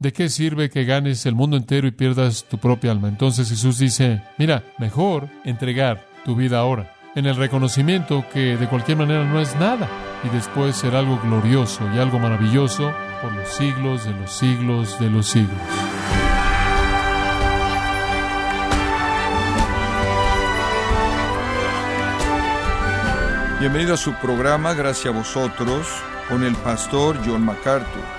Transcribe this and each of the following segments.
¿De qué sirve que ganes el mundo entero y pierdas tu propia alma? Entonces Jesús dice, mira, mejor entregar tu vida ahora, en el reconocimiento que de cualquier manera no es nada, y después será algo glorioso y algo maravilloso por los siglos de los siglos de los siglos. Bienvenido a su programa Gracias a vosotros con el pastor John MacArthur.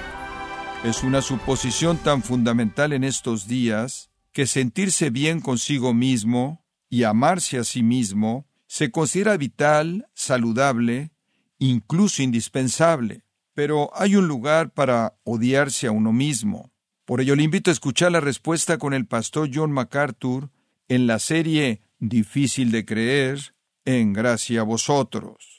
Es una suposición tan fundamental en estos días que sentirse bien consigo mismo y amarse a sí mismo se considera vital, saludable, incluso indispensable. Pero hay un lugar para odiarse a uno mismo. Por ello le invito a escuchar la respuesta con el pastor John MacArthur en la serie Difícil de creer, en gracia a vosotros.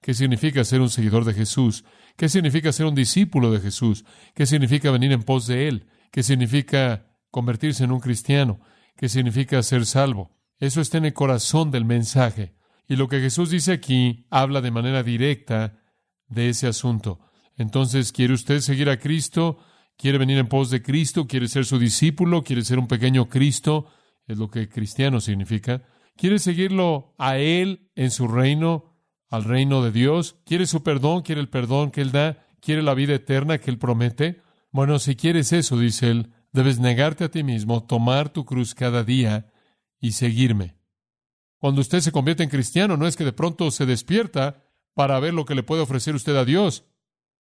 ¿Qué significa ser un seguidor de Jesús? ¿Qué significa ser un discípulo de Jesús? ¿Qué significa venir en pos de Él? ¿Qué significa convertirse en un cristiano? ¿Qué significa ser salvo? Eso está en el corazón del mensaje. Y lo que Jesús dice aquí habla de manera directa de ese asunto. Entonces, ¿quiere usted seguir a Cristo? ¿Quiere venir en pos de Cristo? ¿Quiere ser su discípulo? ¿Quiere ser un pequeño Cristo? Es lo que cristiano significa. ¿Quiere seguirlo a Él en su reino, al reino de Dios? ¿Quiere su perdón? ¿Quiere el perdón que Él da? ¿Quiere la vida eterna que Él promete? Bueno, si quieres eso, dice Él, debes negarte a ti mismo, tomar tu cruz cada día y seguirme. Cuando usted se convierte en cristiano, no es que de pronto se despierta para ver lo que le puede ofrecer usted a Dios.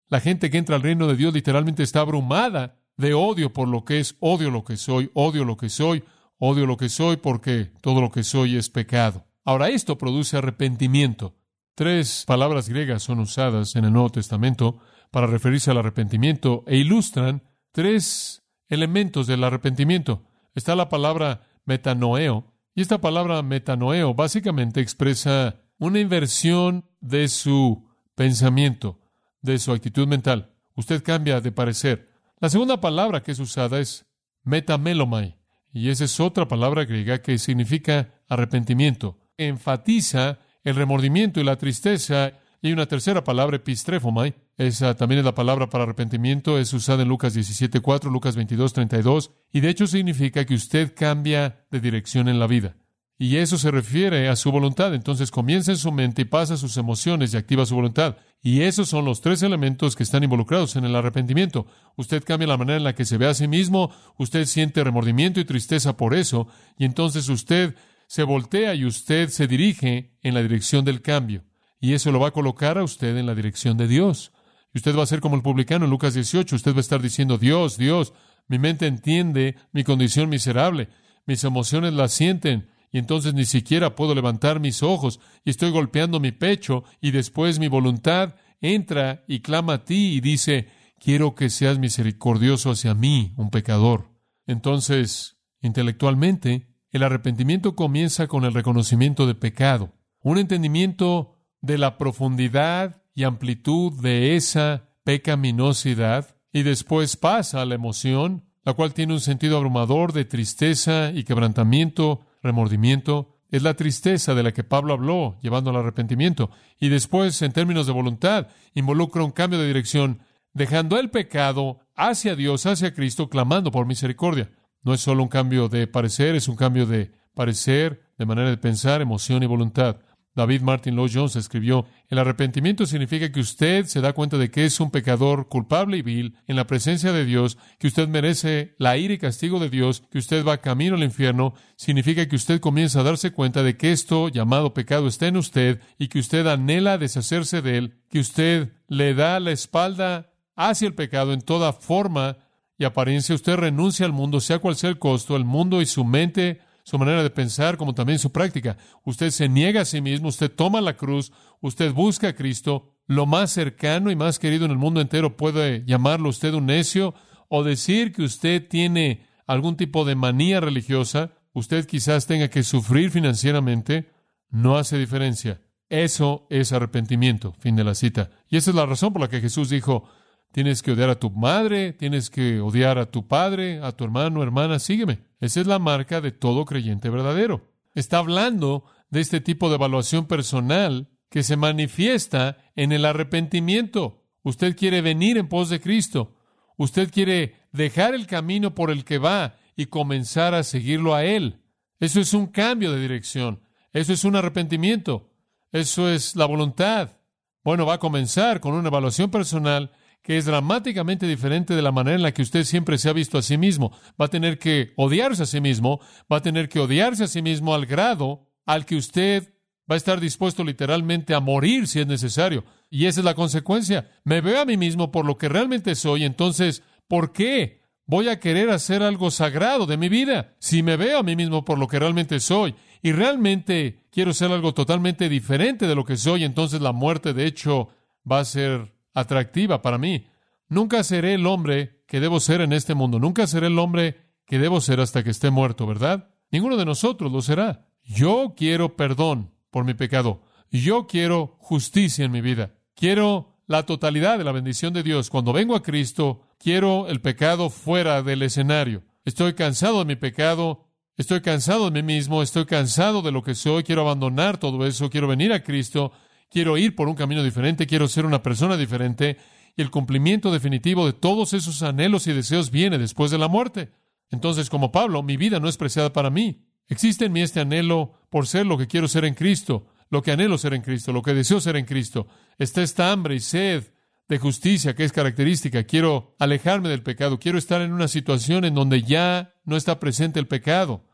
La gente que entra al reino de Dios literalmente está abrumada de odio por lo que es, odio lo que soy, odio lo que soy, Odio lo que soy porque todo lo que soy es pecado. Ahora esto produce arrepentimiento. Tres palabras griegas son usadas en el Nuevo Testamento para referirse al arrepentimiento e ilustran tres elementos del arrepentimiento. Está la palabra metanoeo, y esta palabra metanoeo básicamente expresa una inversión de su pensamiento, de su actitud mental. Usted cambia de parecer. La segunda palabra que es usada es metamelomai, y esa es otra palabra griega que significa arrepentimiento. Enfatiza el remordimiento y la tristeza. Y una tercera palabra, epistrefomai. Esa también es la palabra para arrepentimiento. Es usada en Lucas 17.4, Lucas 22.32. Y de hecho significa que usted cambia de dirección en la vida. Y eso se refiere a su voluntad. Entonces comienza en su mente y pasa sus emociones y activa su voluntad. Y esos son los tres elementos que están involucrados en el arrepentimiento. Usted cambia la manera en la que se ve a sí mismo, usted siente remordimiento y tristeza por eso, y entonces usted se voltea y usted se dirige en la dirección del cambio. Y eso lo va a colocar a usted en la dirección de Dios. Y usted va a ser como el publicano en Lucas 18. Usted va a estar diciendo, Dios, Dios, mi mente entiende mi condición miserable, mis emociones la sienten, y entonces ni siquiera puedo levantar mis ojos y estoy golpeando mi pecho y después mi voluntad entra y clama a ti y dice, quiero que seas misericordioso hacia mí, un pecador. Entonces, intelectualmente, el arrepentimiento comienza con el reconocimiento de pecado, un entendimiento de la profundidad y amplitud de esa pecaminosidad, y después pasa a la emoción, la cual tiene un sentido abrumador de tristeza y quebrantamiento remordimiento, es la tristeza de la que Pablo habló, llevando al arrepentimiento. Y después, en términos de voluntad, involucra un cambio de dirección, dejando el pecado hacia Dios, hacia Cristo, clamando por misericordia. No es solo un cambio de parecer, es un cambio de parecer, de manera de pensar, emoción y voluntad. David Martin Lloyd Jones escribió, el arrepentimiento significa que usted se da cuenta de que es un pecador culpable y vil en la presencia de Dios, que usted merece la ira y castigo de Dios, que usted va camino al infierno, significa que usted comienza a darse cuenta de que esto llamado pecado está en usted y que usted anhela deshacerse de él, que usted le da la espalda hacia el pecado en toda forma y apariencia, usted renuncia al mundo, sea cual sea el costo, el mundo y su mente su manera de pensar como también su práctica. Usted se niega a sí mismo, usted toma la cruz, usted busca a Cristo. Lo más cercano y más querido en el mundo entero puede llamarlo usted un necio o decir que usted tiene algún tipo de manía religiosa. Usted quizás tenga que sufrir financieramente. No hace diferencia. Eso es arrepentimiento. Fin de la cita. Y esa es la razón por la que Jesús dijo, Tienes que odiar a tu madre, tienes que odiar a tu padre, a tu hermano, hermana, sígueme. Esa es la marca de todo creyente verdadero. Está hablando de este tipo de evaluación personal que se manifiesta en el arrepentimiento. Usted quiere venir en pos de Cristo. Usted quiere dejar el camino por el que va y comenzar a seguirlo a Él. Eso es un cambio de dirección. Eso es un arrepentimiento. Eso es la voluntad. Bueno, va a comenzar con una evaluación personal que es dramáticamente diferente de la manera en la que usted siempre se ha visto a sí mismo. Va a tener que odiarse a sí mismo, va a tener que odiarse a sí mismo al grado al que usted va a estar dispuesto literalmente a morir si es necesario. Y esa es la consecuencia. Me veo a mí mismo por lo que realmente soy, entonces, ¿por qué voy a querer hacer algo sagrado de mi vida? Si me veo a mí mismo por lo que realmente soy y realmente quiero ser algo totalmente diferente de lo que soy, entonces la muerte, de hecho, va a ser atractiva para mí. Nunca seré el hombre que debo ser en este mundo. Nunca seré el hombre que debo ser hasta que esté muerto, ¿verdad? Ninguno de nosotros lo será. Yo quiero perdón por mi pecado. Yo quiero justicia en mi vida. Quiero la totalidad de la bendición de Dios. Cuando vengo a Cristo, quiero el pecado fuera del escenario. Estoy cansado de mi pecado. Estoy cansado de mí mismo. Estoy cansado de lo que soy. Quiero abandonar todo eso. Quiero venir a Cristo quiero ir por un camino diferente, quiero ser una persona diferente, y el cumplimiento definitivo de todos esos anhelos y deseos viene después de la muerte. Entonces, como Pablo, mi vida no es preciada para mí. Existe en mí este anhelo por ser lo que quiero ser en Cristo, lo que anhelo ser en Cristo, lo que deseo ser en Cristo. Está esta hambre y sed de justicia que es característica. Quiero alejarme del pecado, quiero estar en una situación en donde ya no está presente el pecado.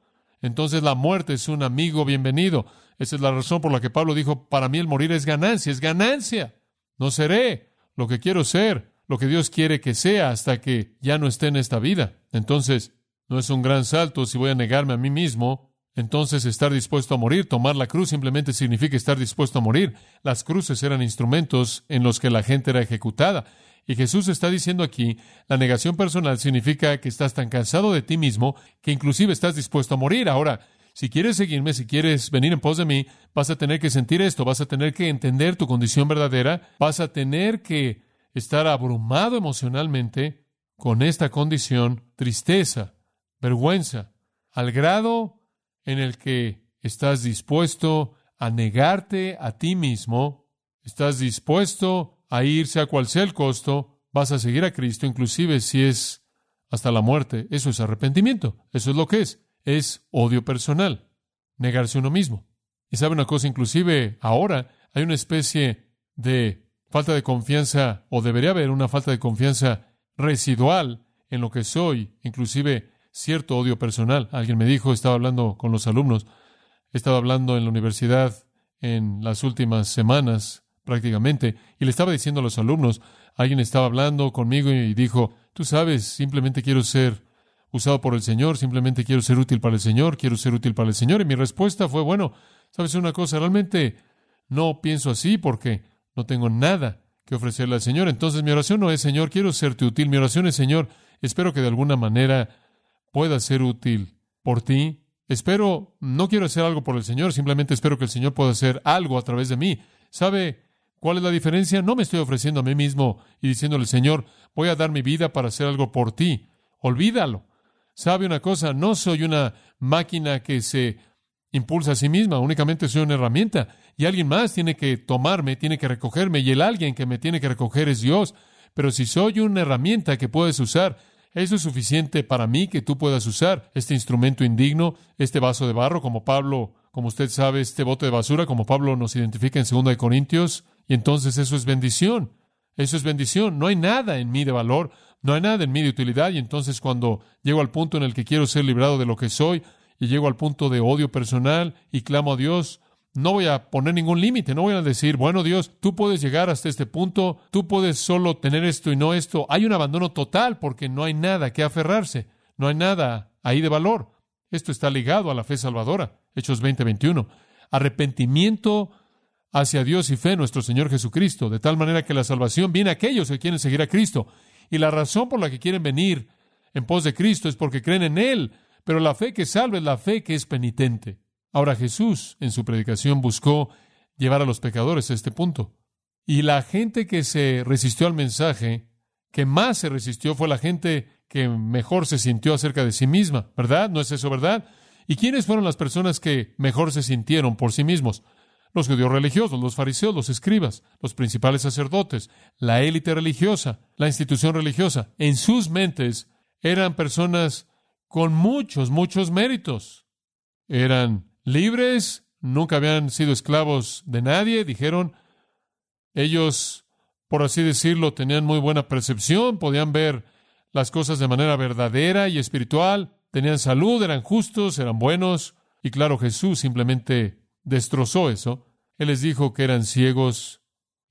Entonces la muerte es un amigo bienvenido. Esa es la razón por la que Pablo dijo, para mí el morir es ganancia, es ganancia. No seré lo que quiero ser, lo que Dios quiere que sea hasta que ya no esté en esta vida. Entonces, no es un gran salto si voy a negarme a mí mismo. Entonces, estar dispuesto a morir, tomar la cruz simplemente significa estar dispuesto a morir. Las cruces eran instrumentos en los que la gente era ejecutada. Y Jesús está diciendo aquí, la negación personal significa que estás tan cansado de ti mismo que inclusive estás dispuesto a morir. Ahora, si quieres seguirme, si quieres venir en pos de mí, vas a tener que sentir esto, vas a tener que entender tu condición verdadera, vas a tener que estar abrumado emocionalmente con esta condición, tristeza, vergüenza, al grado en el que estás dispuesto a negarte a ti mismo, estás dispuesto a irse a cual sea el costo, vas a seguir a Cristo, inclusive si es hasta la muerte. Eso es arrepentimiento, eso es lo que es es odio personal, negarse uno mismo. Y sabe una cosa, inclusive ahora hay una especie de falta de confianza, o debería haber una falta de confianza residual en lo que soy, inclusive cierto odio personal. Alguien me dijo, estaba hablando con los alumnos, estaba hablando en la universidad en las últimas semanas prácticamente, y le estaba diciendo a los alumnos, alguien estaba hablando conmigo y dijo, tú sabes, simplemente quiero ser usado por el Señor, simplemente quiero ser útil para el Señor, quiero ser útil para el Señor. Y mi respuesta fue, bueno, sabes una cosa, realmente no pienso así porque no tengo nada que ofrecerle al Señor. Entonces mi oración no es, Señor, quiero serte útil. Mi oración es, Señor, espero que de alguna manera pueda ser útil por ti. Espero, no quiero hacer algo por el Señor, simplemente espero que el Señor pueda hacer algo a través de mí. ¿Sabe cuál es la diferencia? No me estoy ofreciendo a mí mismo y diciéndole, Señor, voy a dar mi vida para hacer algo por ti. Olvídalo. ¿Sabe una cosa? No soy una máquina que se impulsa a sí misma, únicamente soy una herramienta. Y alguien más tiene que tomarme, tiene que recogerme, y el alguien que me tiene que recoger es Dios. Pero si soy una herramienta que puedes usar, eso es suficiente para mí que tú puedas usar este instrumento indigno, este vaso de barro, como Pablo, como usted sabe, este bote de basura, como Pablo nos identifica en 2 de Corintios, y entonces eso es bendición. Eso es bendición. No hay nada en mí de valor. No hay nada en mí de utilidad y entonces cuando llego al punto en el que quiero ser librado de lo que soy y llego al punto de odio personal y clamo a Dios, no voy a poner ningún límite, no voy a decir, bueno Dios, tú puedes llegar hasta este punto, tú puedes solo tener esto y no esto. Hay un abandono total porque no hay nada que aferrarse, no hay nada ahí de valor. Esto está ligado a la fe salvadora, Hechos 20:21. Arrepentimiento hacia Dios y fe nuestro Señor Jesucristo, de tal manera que la salvación viene a aquellos que quieren seguir a Cristo. Y la razón por la que quieren venir en pos de Cristo es porque creen en Él. Pero la fe que salva es la fe que es penitente. Ahora Jesús en su predicación buscó llevar a los pecadores a este punto. Y la gente que se resistió al mensaje, que más se resistió, fue la gente que mejor se sintió acerca de sí misma, ¿verdad? ¿No es eso verdad? ¿Y quiénes fueron las personas que mejor se sintieron por sí mismos? Los judíos religiosos, los fariseos, los escribas, los principales sacerdotes, la élite religiosa, la institución religiosa. En sus mentes, eran personas con muchos, muchos méritos. Eran libres, nunca habían sido esclavos de nadie, dijeron, ellos, por así decirlo, tenían muy buena percepción, podían ver las cosas de manera verdadera y espiritual, tenían salud, eran justos, eran buenos, y claro, Jesús simplemente destrozó eso. Él les dijo que eran ciegos,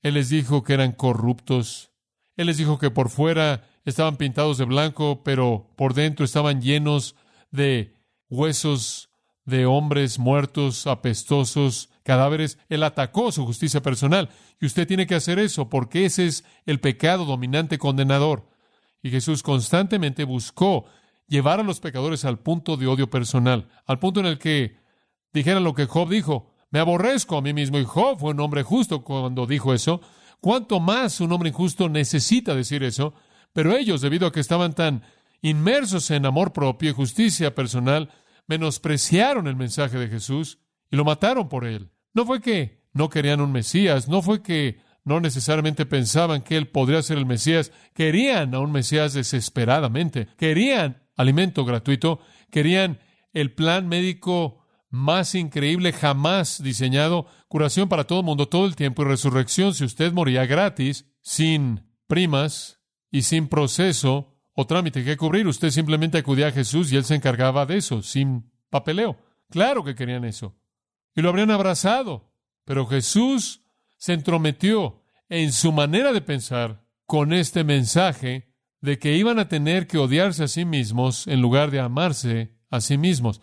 Él les dijo que eran corruptos, Él les dijo que por fuera estaban pintados de blanco, pero por dentro estaban llenos de huesos de hombres muertos, apestosos, cadáveres. Él atacó su justicia personal. Y usted tiene que hacer eso porque ese es el pecado dominante condenador. Y Jesús constantemente buscó llevar a los pecadores al punto de odio personal, al punto en el que dijeran lo que Job dijo, me aborrezco a mí mismo. Y Job fue un hombre justo cuando dijo eso. ¿Cuánto más un hombre injusto necesita decir eso? Pero ellos, debido a que estaban tan inmersos en amor propio y justicia personal, menospreciaron el mensaje de Jesús y lo mataron por él. No fue que no querían un Mesías, no fue que no necesariamente pensaban que él podría ser el Mesías, querían a un Mesías desesperadamente, querían alimento gratuito, querían el plan médico más increíble jamás diseñado, curación para todo el mundo todo el tiempo y resurrección si usted moría gratis, sin primas y sin proceso o trámite que cubrir. Usted simplemente acudía a Jesús y él se encargaba de eso, sin papeleo. Claro que querían eso. Y lo habrían abrazado. Pero Jesús se entrometió en su manera de pensar con este mensaje de que iban a tener que odiarse a sí mismos en lugar de amarse a sí mismos.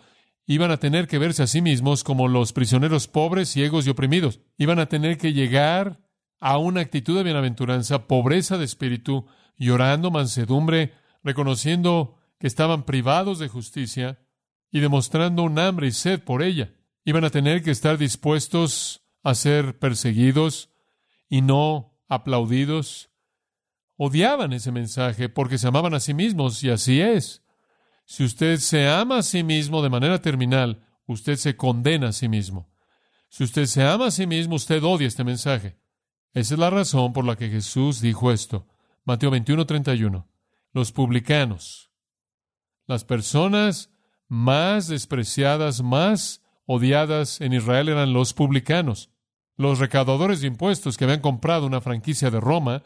Iban a tener que verse a sí mismos como los prisioneros pobres, ciegos y oprimidos. Iban a tener que llegar a una actitud de bienaventuranza, pobreza de espíritu, llorando, mansedumbre, reconociendo que estaban privados de justicia y demostrando un hambre y sed por ella. Iban a tener que estar dispuestos a ser perseguidos y no aplaudidos. Odiaban ese mensaje porque se amaban a sí mismos y así es. Si usted se ama a sí mismo de manera terminal, usted se condena a sí mismo. Si usted se ama a sí mismo, usted odia este mensaje. Esa es la razón por la que Jesús dijo esto. Mateo 21, 31. Los publicanos, las personas más despreciadas, más odiadas en Israel eran los publicanos, los recaudadores de impuestos que habían comprado una franquicia de Roma,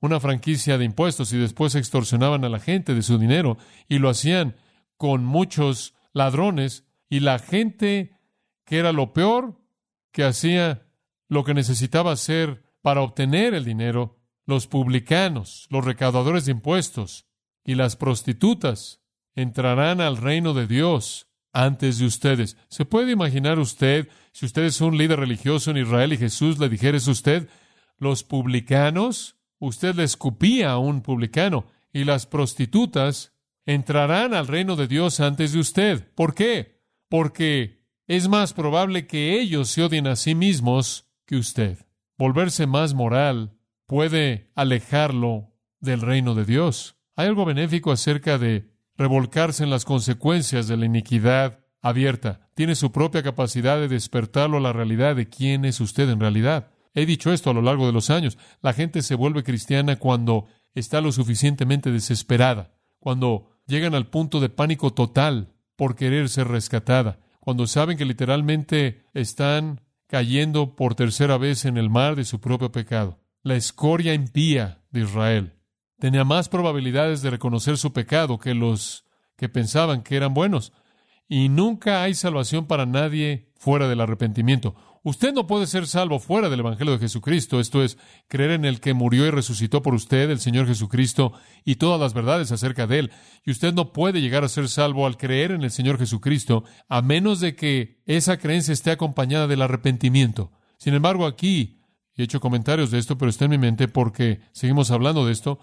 una franquicia de impuestos y después extorsionaban a la gente de su dinero y lo hacían con muchos ladrones y la gente que era lo peor que hacía lo que necesitaba hacer para obtener el dinero, los publicanos, los recaudadores de impuestos y las prostitutas entrarán al reino de Dios antes de ustedes. ¿Se puede imaginar usted, si usted es un líder religioso en Israel y Jesús le dijera a usted, los publicanos, usted le escupía a un publicano, y las prostitutas entrarán al reino de Dios antes de usted. ¿Por qué? Porque es más probable que ellos se odien a sí mismos que usted volverse más moral puede alejarlo del reino de Dios. Hay algo benéfico acerca de revolcarse en las consecuencias de la iniquidad abierta. Tiene su propia capacidad de despertarlo a la realidad de quién es usted en realidad. He dicho esto a lo largo de los años. La gente se vuelve cristiana cuando está lo suficientemente desesperada, cuando llegan al punto de pánico total por querer ser rescatada, cuando saben que literalmente están cayendo por tercera vez en el mar de su propio pecado. La escoria impía de Israel tenía más probabilidades de reconocer su pecado que los que pensaban que eran buenos. Y nunca hay salvación para nadie fuera del arrepentimiento. Usted no puede ser salvo fuera del Evangelio de Jesucristo, esto es, creer en el que murió y resucitó por usted, el Señor Jesucristo, y todas las verdades acerca de Él. Y usted no puede llegar a ser salvo al creer en el Señor Jesucristo, a menos de que esa creencia esté acompañada del arrepentimiento. Sin embargo, aquí, he hecho comentarios de esto, pero está en mi mente porque seguimos hablando de esto,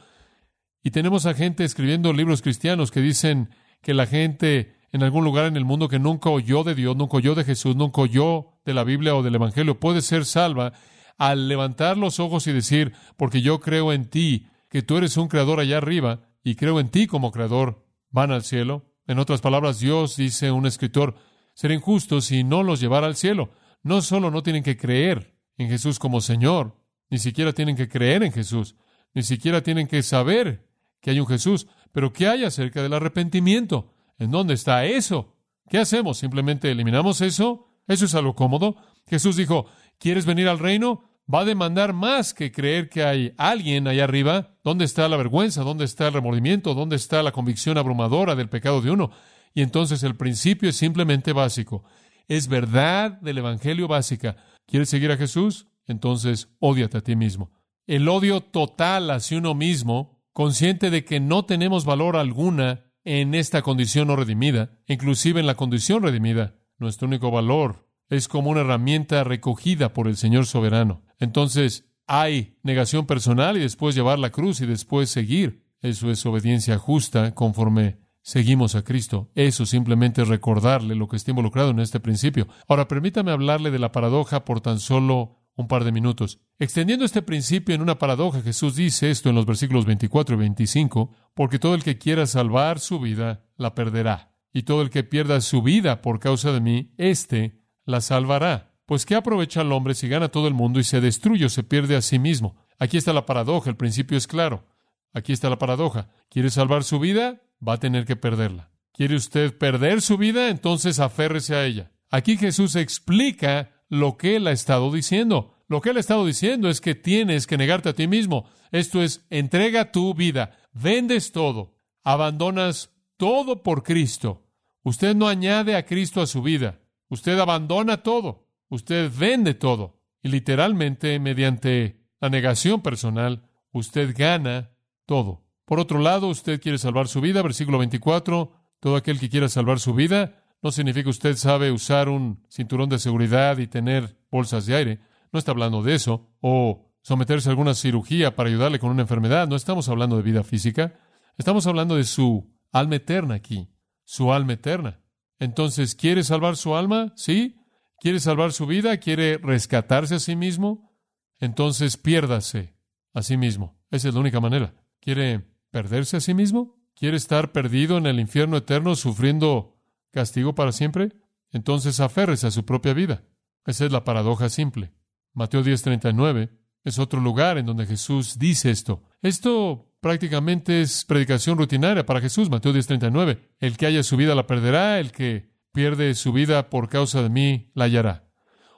y tenemos a gente escribiendo libros cristianos que dicen que la gente en algún lugar en el mundo que nunca oyó de Dios, nunca oyó de Jesús, nunca oyó de la Biblia o del Evangelio, puede ser salva al levantar los ojos y decir, porque yo creo en ti, que tú eres un creador allá arriba, y creo en ti como creador, van al cielo. En otras palabras, Dios, dice un escritor, ser injustos si no los llevara al cielo. No solo no tienen que creer en Jesús como Señor, ni siquiera tienen que creer en Jesús, ni siquiera tienen que saber que hay un Jesús, pero ¿qué hay acerca del arrepentimiento? ¿En dónde está eso? ¿Qué hacemos? ¿Simplemente eliminamos eso? ¿Eso es algo cómodo? Jesús dijo, ¿quieres venir al reino? Va a demandar más que creer que hay alguien allá arriba. ¿Dónde está la vergüenza? ¿Dónde está el remordimiento? ¿Dónde está la convicción abrumadora del pecado de uno? Y entonces el principio es simplemente básico. Es verdad del Evangelio básica. ¿Quieres seguir a Jesús? Entonces, ódiate a ti mismo. El odio total hacia uno mismo, consciente de que no tenemos valor alguna en esta condición no redimida, inclusive en la condición redimida. Nuestro único valor es como una herramienta recogida por el Señor soberano. Entonces, hay negación personal y después llevar la cruz y después seguir. Eso es obediencia justa conforme seguimos a Cristo. Eso simplemente es recordarle lo que está involucrado en este principio. Ahora, permítame hablarle de la paradoja por tan solo un par de minutos. Extendiendo este principio en una paradoja, Jesús dice esto en los versículos 24 y 25, porque todo el que quiera salvar su vida, la perderá, y todo el que pierda su vida por causa de mí, éste la salvará. Pues ¿qué aprovecha el hombre si gana todo el mundo y se destruye o se pierde a sí mismo? Aquí está la paradoja, el principio es claro. Aquí está la paradoja. ¿Quiere salvar su vida? Va a tener que perderla. ¿Quiere usted perder su vida? Entonces aférrese a ella. Aquí Jesús explica lo que él ha estado diciendo. Lo que él ha estado diciendo es que tienes que negarte a ti mismo. Esto es, entrega tu vida, vendes todo, abandonas todo por Cristo. Usted no añade a Cristo a su vida. Usted abandona todo. Usted vende todo. Y literalmente, mediante la negación personal, usted gana todo. Por otro lado, usted quiere salvar su vida, versículo 24, todo aquel que quiera salvar su vida no significa que usted sabe usar un cinturón de seguridad y tener bolsas de aire. No está hablando de eso. O someterse a alguna cirugía para ayudarle con una enfermedad. No estamos hablando de vida física. Estamos hablando de su alma eterna aquí. Su alma eterna. Entonces, ¿quiere salvar su alma? ¿Sí? ¿Quiere salvar su vida? ¿Quiere rescatarse a sí mismo? Entonces, piérdase a sí mismo. Esa es la única manera. ¿Quiere perderse a sí mismo? ¿Quiere estar perdido en el infierno eterno sufriendo castigo para siempre? Entonces aférrese a su propia vida. Esa es la paradoja simple. Mateo 10:39 es otro lugar en donde Jesús dice esto. Esto prácticamente es predicación rutinaria para Jesús, Mateo 10:39. El que haya su vida la perderá, el que pierde su vida por causa de mí la hallará.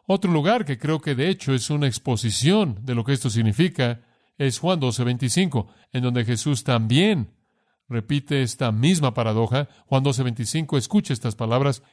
Otro lugar que creo que de hecho es una exposición de lo que esto significa es Juan 12:25, en donde Jesús también repite esta misma paradoja. Juan 12:25, escuche estas palabras.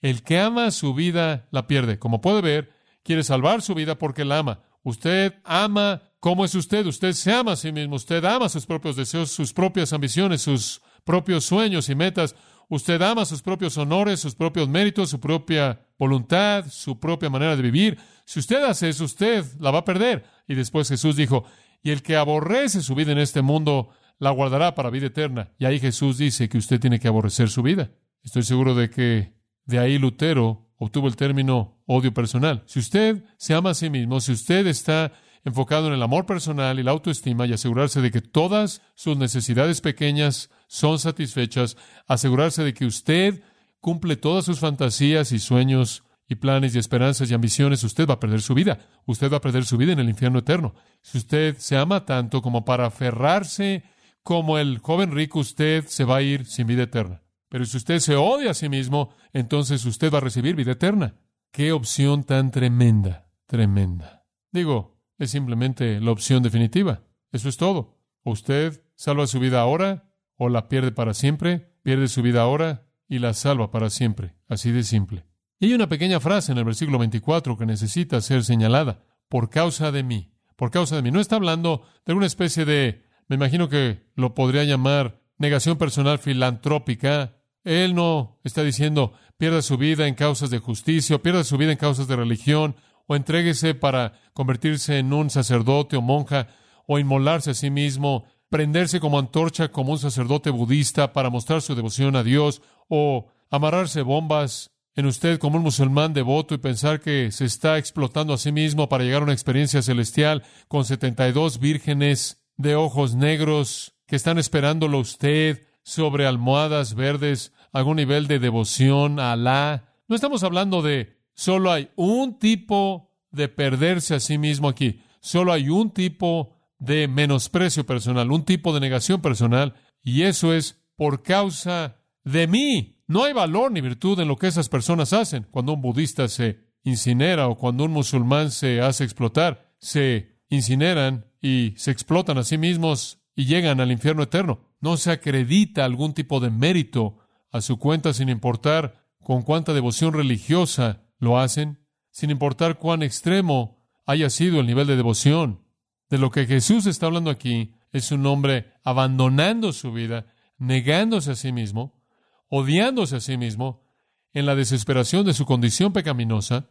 El que ama su vida la pierde. Como puede ver, quiere salvar su vida porque la ama. Usted ama cómo es usted. Usted se ama a sí mismo. Usted ama sus propios deseos, sus propias ambiciones, sus propios sueños y metas. Usted ama sus propios honores, sus propios méritos, su propia voluntad, su propia manera de vivir. Si usted hace eso, usted la va a perder. Y después Jesús dijo, y el que aborrece su vida en este mundo, la guardará para vida eterna. Y ahí Jesús dice que usted tiene que aborrecer su vida. Estoy seguro de que de ahí Lutero obtuvo el término odio personal. Si usted se ama a sí mismo, si usted está enfocado en el amor personal y la autoestima y asegurarse de que todas sus necesidades pequeñas son satisfechas, asegurarse de que usted cumple todas sus fantasías y sueños y planes y esperanzas y ambiciones, usted va a perder su vida. Usted va a perder su vida en el infierno eterno. Si usted se ama tanto como para aferrarse como el joven rico, usted se va a ir sin vida eterna. Pero si usted se odia a sí mismo, entonces usted va a recibir vida eterna. Qué opción tan tremenda, tremenda. Digo, es simplemente la opción definitiva. Eso es todo. Usted salva su vida ahora, o la pierde para siempre, pierde su vida ahora y la salva para siempre. Así de simple. Y hay una pequeña frase en el versículo 24 que necesita ser señalada. Por causa de mí. Por causa de mí. No está hablando de una especie de me imagino que lo podría llamar negación personal filantrópica. Él no está diciendo pierda su vida en causas de justicia, o pierda su vida en causas de religión, o entréguese para convertirse en un sacerdote o monja, o inmolarse a sí mismo, prenderse como antorcha como un sacerdote budista para mostrar su devoción a Dios, o amarrarse bombas en usted como un musulmán devoto y pensar que se está explotando a sí mismo para llegar a una experiencia celestial con 72 vírgenes de ojos negros que están esperándolo usted sobre almohadas verdes, algún nivel de devoción a Alá. No estamos hablando de solo hay un tipo de perderse a sí mismo aquí, solo hay un tipo de menosprecio personal, un tipo de negación personal. y eso es por causa de mí. No hay valor ni virtud en lo que esas personas hacen. Cuando un budista se incinera o cuando un musulmán se hace explotar, se incineran y se explotan a sí mismos y llegan al infierno eterno. No se acredita algún tipo de mérito a su cuenta sin importar con cuánta devoción religiosa lo hacen, sin importar cuán extremo haya sido el nivel de devoción. De lo que Jesús está hablando aquí es un hombre abandonando su vida, negándose a sí mismo, odiándose a sí mismo, en la desesperación de su condición pecaminosa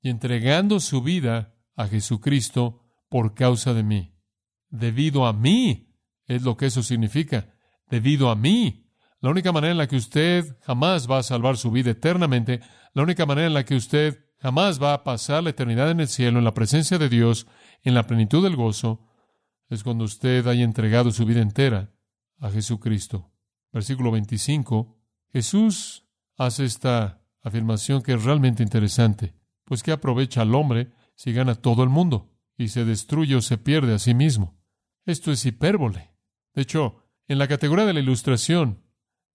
y entregando su vida a Jesucristo por causa de mí. Debido a mí es lo que eso significa. Debido a mí. La única manera en la que usted jamás va a salvar su vida eternamente, la única manera en la que usted jamás va a pasar la eternidad en el cielo, en la presencia de Dios, en la plenitud del gozo, es cuando usted haya entregado su vida entera a Jesucristo. Versículo 25. Jesús hace esta afirmación que es realmente interesante. Pues ¿qué aprovecha al hombre si gana todo el mundo y se destruye o se pierde a sí mismo? Esto es hipérbole. De hecho, en la categoría de la ilustración,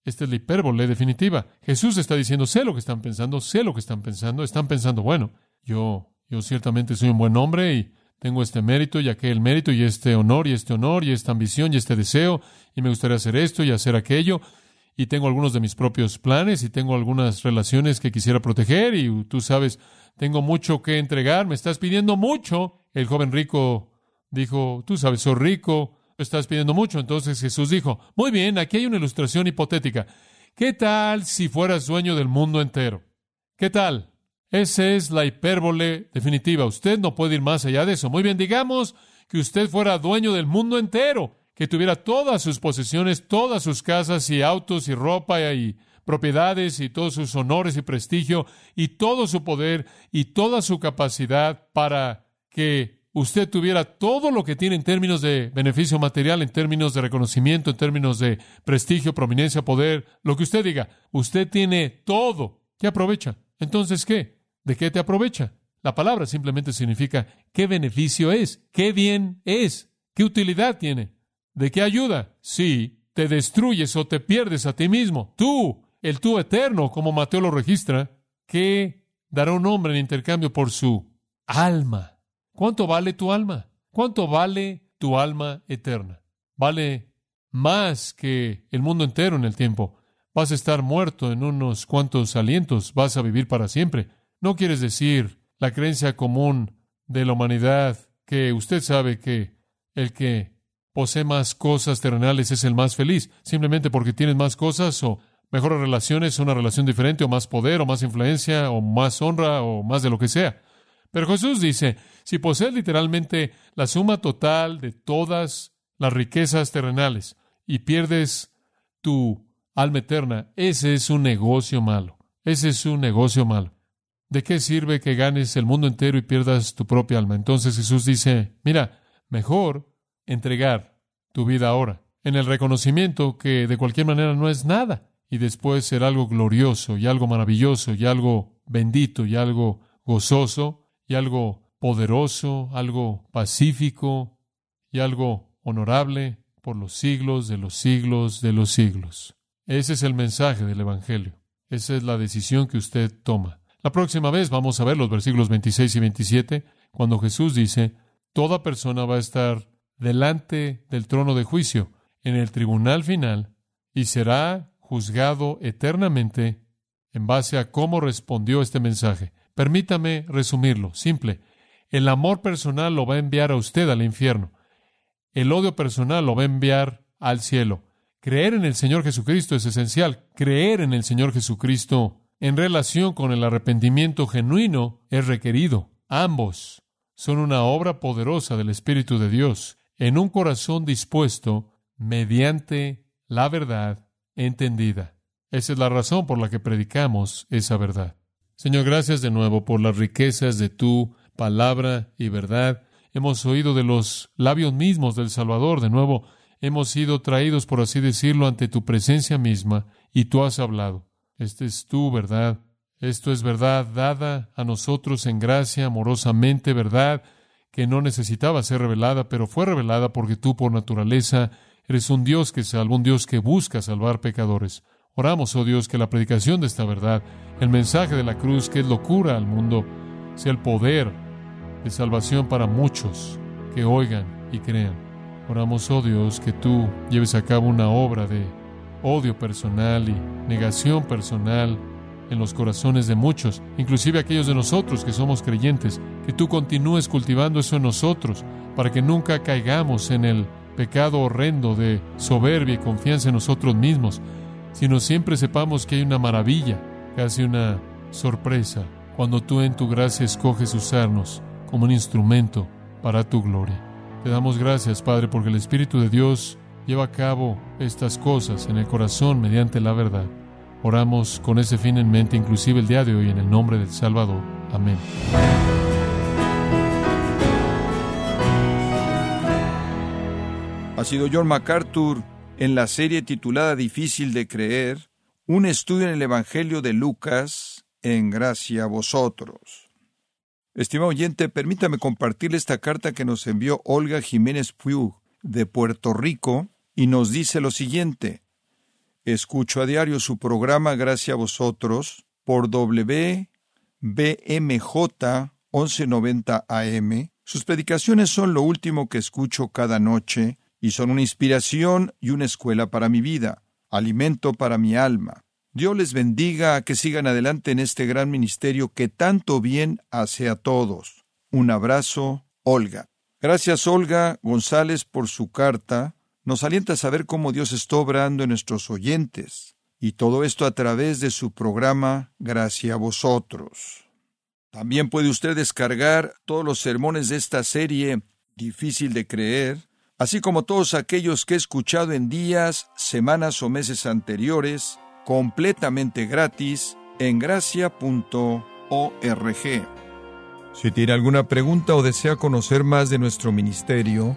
esta es la hipérbole definitiva. Jesús está diciendo, sé lo que están pensando, sé lo que están pensando. Están pensando, bueno, yo, yo ciertamente soy un buen hombre y tengo este mérito y aquel mérito y este honor y este honor y esta ambición y este deseo y me gustaría hacer esto y hacer aquello y tengo algunos de mis propios planes y tengo algunas relaciones que quisiera proteger y tú sabes, tengo mucho que entregar, me estás pidiendo mucho. El joven rico dijo, tú sabes, soy rico, estás pidiendo mucho. Entonces Jesús dijo, muy bien, aquí hay una ilustración hipotética. ¿Qué tal si fueras dueño del mundo entero? ¿Qué tal? Esa es la hipérbole definitiva. Usted no puede ir más allá de eso. Muy bien, digamos que usted fuera dueño del mundo entero, que tuviera todas sus posesiones, todas sus casas y autos y ropa y propiedades y todos sus honores y prestigio y todo su poder y toda su capacidad para que usted tuviera todo lo que tiene en términos de beneficio material, en términos de reconocimiento, en términos de prestigio, prominencia, poder, lo que usted diga, usted tiene todo. ¿Qué aprovecha? Entonces, ¿qué? ¿De qué te aprovecha? La palabra simplemente significa qué beneficio es, qué bien es, qué utilidad tiene, de qué ayuda. Si te destruyes o te pierdes a ti mismo, tú, el tú eterno, como Mateo lo registra, ¿qué dará un hombre en intercambio por su alma? ¿Cuánto vale tu alma? ¿Cuánto vale tu alma eterna? Vale más que el mundo entero en el tiempo. Vas a estar muerto en unos cuantos alientos, vas a vivir para siempre. No quieres decir la creencia común de la humanidad que usted sabe que el que posee más cosas terrenales es el más feliz, simplemente porque tienes más cosas o mejores relaciones, una relación diferente o más poder o más influencia o más honra o más de lo que sea. Pero Jesús dice, si posees literalmente la suma total de todas las riquezas terrenales y pierdes tu alma eterna, ese es un negocio malo. Ese es un negocio malo. ¿De qué sirve que ganes el mundo entero y pierdas tu propia alma? Entonces Jesús dice, mira, mejor entregar tu vida ahora, en el reconocimiento que de cualquier manera no es nada, y después ser algo glorioso y algo maravilloso y algo bendito y algo gozoso y algo poderoso, algo pacífico y algo honorable por los siglos de los siglos de los siglos. Ese es el mensaje del Evangelio. Esa es la decisión que usted toma. La próxima vez vamos a ver los versículos 26 y 27, cuando Jesús dice, Toda persona va a estar delante del trono de juicio, en el tribunal final, y será juzgado eternamente en base a cómo respondió este mensaje. Permítame resumirlo, simple. El amor personal lo va a enviar a usted al infierno. El odio personal lo va a enviar al cielo. Creer en el Señor Jesucristo es esencial. Creer en el Señor Jesucristo en relación con el arrepentimiento genuino es requerido. Ambos son una obra poderosa del Espíritu de Dios en un corazón dispuesto mediante la verdad entendida. Esa es la razón por la que predicamos esa verdad. Señor, gracias de nuevo por las riquezas de tu palabra y verdad. Hemos oído de los labios mismos del Salvador. De nuevo, hemos sido traídos, por así decirlo, ante tu presencia misma y tú has hablado. Esta es tu verdad. Esto es verdad dada a nosotros en gracia, amorosamente, verdad que no necesitaba ser revelada, pero fue revelada porque tú por naturaleza Eres un Dios que salva, un Dios que busca salvar pecadores. Oramos, oh Dios, que la predicación de esta verdad, el mensaje de la cruz, que es locura al mundo, sea el poder de salvación para muchos que oigan y crean. Oramos, oh Dios, que tú lleves a cabo una obra de odio personal y negación personal en los corazones de muchos, inclusive aquellos de nosotros que somos creyentes, que tú continúes cultivando eso en nosotros, para que nunca caigamos en el pecado horrendo de soberbia y confianza en nosotros mismos, sino siempre sepamos que hay una maravilla, casi una sorpresa, cuando tú en tu gracia escoges usarnos como un instrumento para tu gloria. Te damos gracias, Padre, porque el Espíritu de Dios lleva a cabo estas cosas en el corazón mediante la verdad. Oramos con ese fin en mente, inclusive el día de hoy, en el nombre del Salvador. Amén. Ha sido John MacArthur en la serie titulada Difícil de creer, un estudio en el Evangelio de Lucas, en gracia a vosotros. Estimado oyente, permítame compartirle esta carta que nos envió Olga Jiménez Puig de Puerto Rico y nos dice lo siguiente. Escucho a diario su programa Gracias a vosotros por WBMJ 1190 AM. Sus predicaciones son lo último que escucho cada noche y son una inspiración y una escuela para mi vida, alimento para mi alma. Dios les bendiga a que sigan adelante en este gran ministerio que tanto bien hace a todos. Un abrazo, Olga. Gracias, Olga González, por su carta nos alienta a saber cómo Dios está obrando en nuestros oyentes, y todo esto a través de su programa Gracia a vosotros. También puede usted descargar todos los sermones de esta serie Difícil de creer, así como todos aquellos que he escuchado en días, semanas o meses anteriores, completamente gratis en gracia.org. Si tiene alguna pregunta o desea conocer más de nuestro ministerio,